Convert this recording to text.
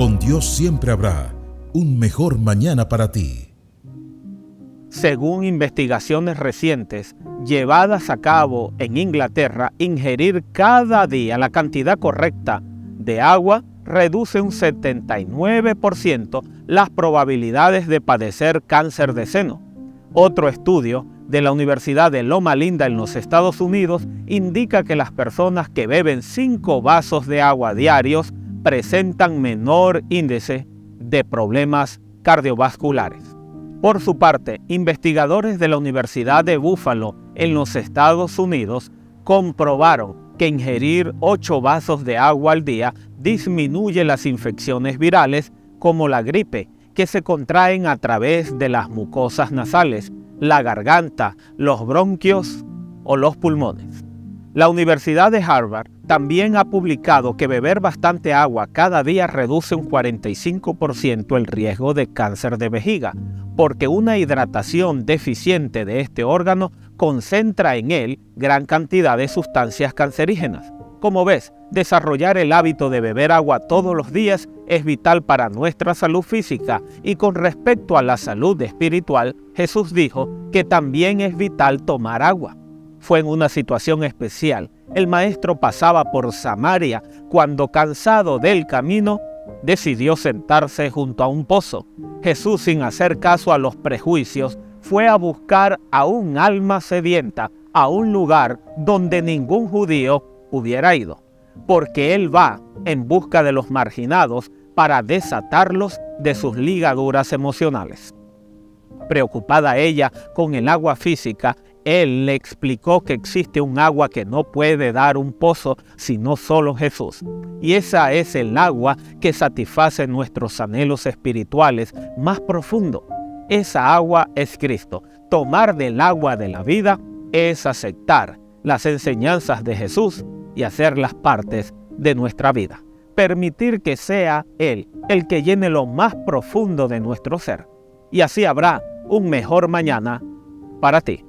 Con Dios siempre habrá un mejor mañana para ti. Según investigaciones recientes llevadas a cabo en Inglaterra, ingerir cada día la cantidad correcta de agua reduce un 79% las probabilidades de padecer cáncer de seno. Otro estudio de la Universidad de Loma Linda en los Estados Unidos indica que las personas que beben 5 vasos de agua diarios presentan menor índice de problemas cardiovasculares. Por su parte, investigadores de la Universidad de Buffalo en los Estados Unidos comprobaron que ingerir 8 vasos de agua al día disminuye las infecciones virales como la gripe, que se contraen a través de las mucosas nasales, la garganta, los bronquios o los pulmones. La Universidad de Harvard también ha publicado que beber bastante agua cada día reduce un 45% el riesgo de cáncer de vejiga, porque una hidratación deficiente de este órgano concentra en él gran cantidad de sustancias cancerígenas. Como ves, desarrollar el hábito de beber agua todos los días es vital para nuestra salud física y con respecto a la salud espiritual, Jesús dijo que también es vital tomar agua. Fue en una situación especial. El maestro pasaba por Samaria cuando, cansado del camino, decidió sentarse junto a un pozo. Jesús, sin hacer caso a los prejuicios, fue a buscar a un alma sedienta, a un lugar donde ningún judío hubiera ido, porque Él va en busca de los marginados para desatarlos de sus ligaduras emocionales. Preocupada ella con el agua física, él le explicó que existe un agua que no puede dar un pozo sino solo Jesús. Y esa es el agua que satisface nuestros anhelos espirituales más profundos. Esa agua es Cristo. Tomar del agua de la vida es aceptar las enseñanzas de Jesús y hacerlas partes de nuestra vida. Permitir que sea Él el que llene lo más profundo de nuestro ser. Y así habrá un mejor mañana para ti.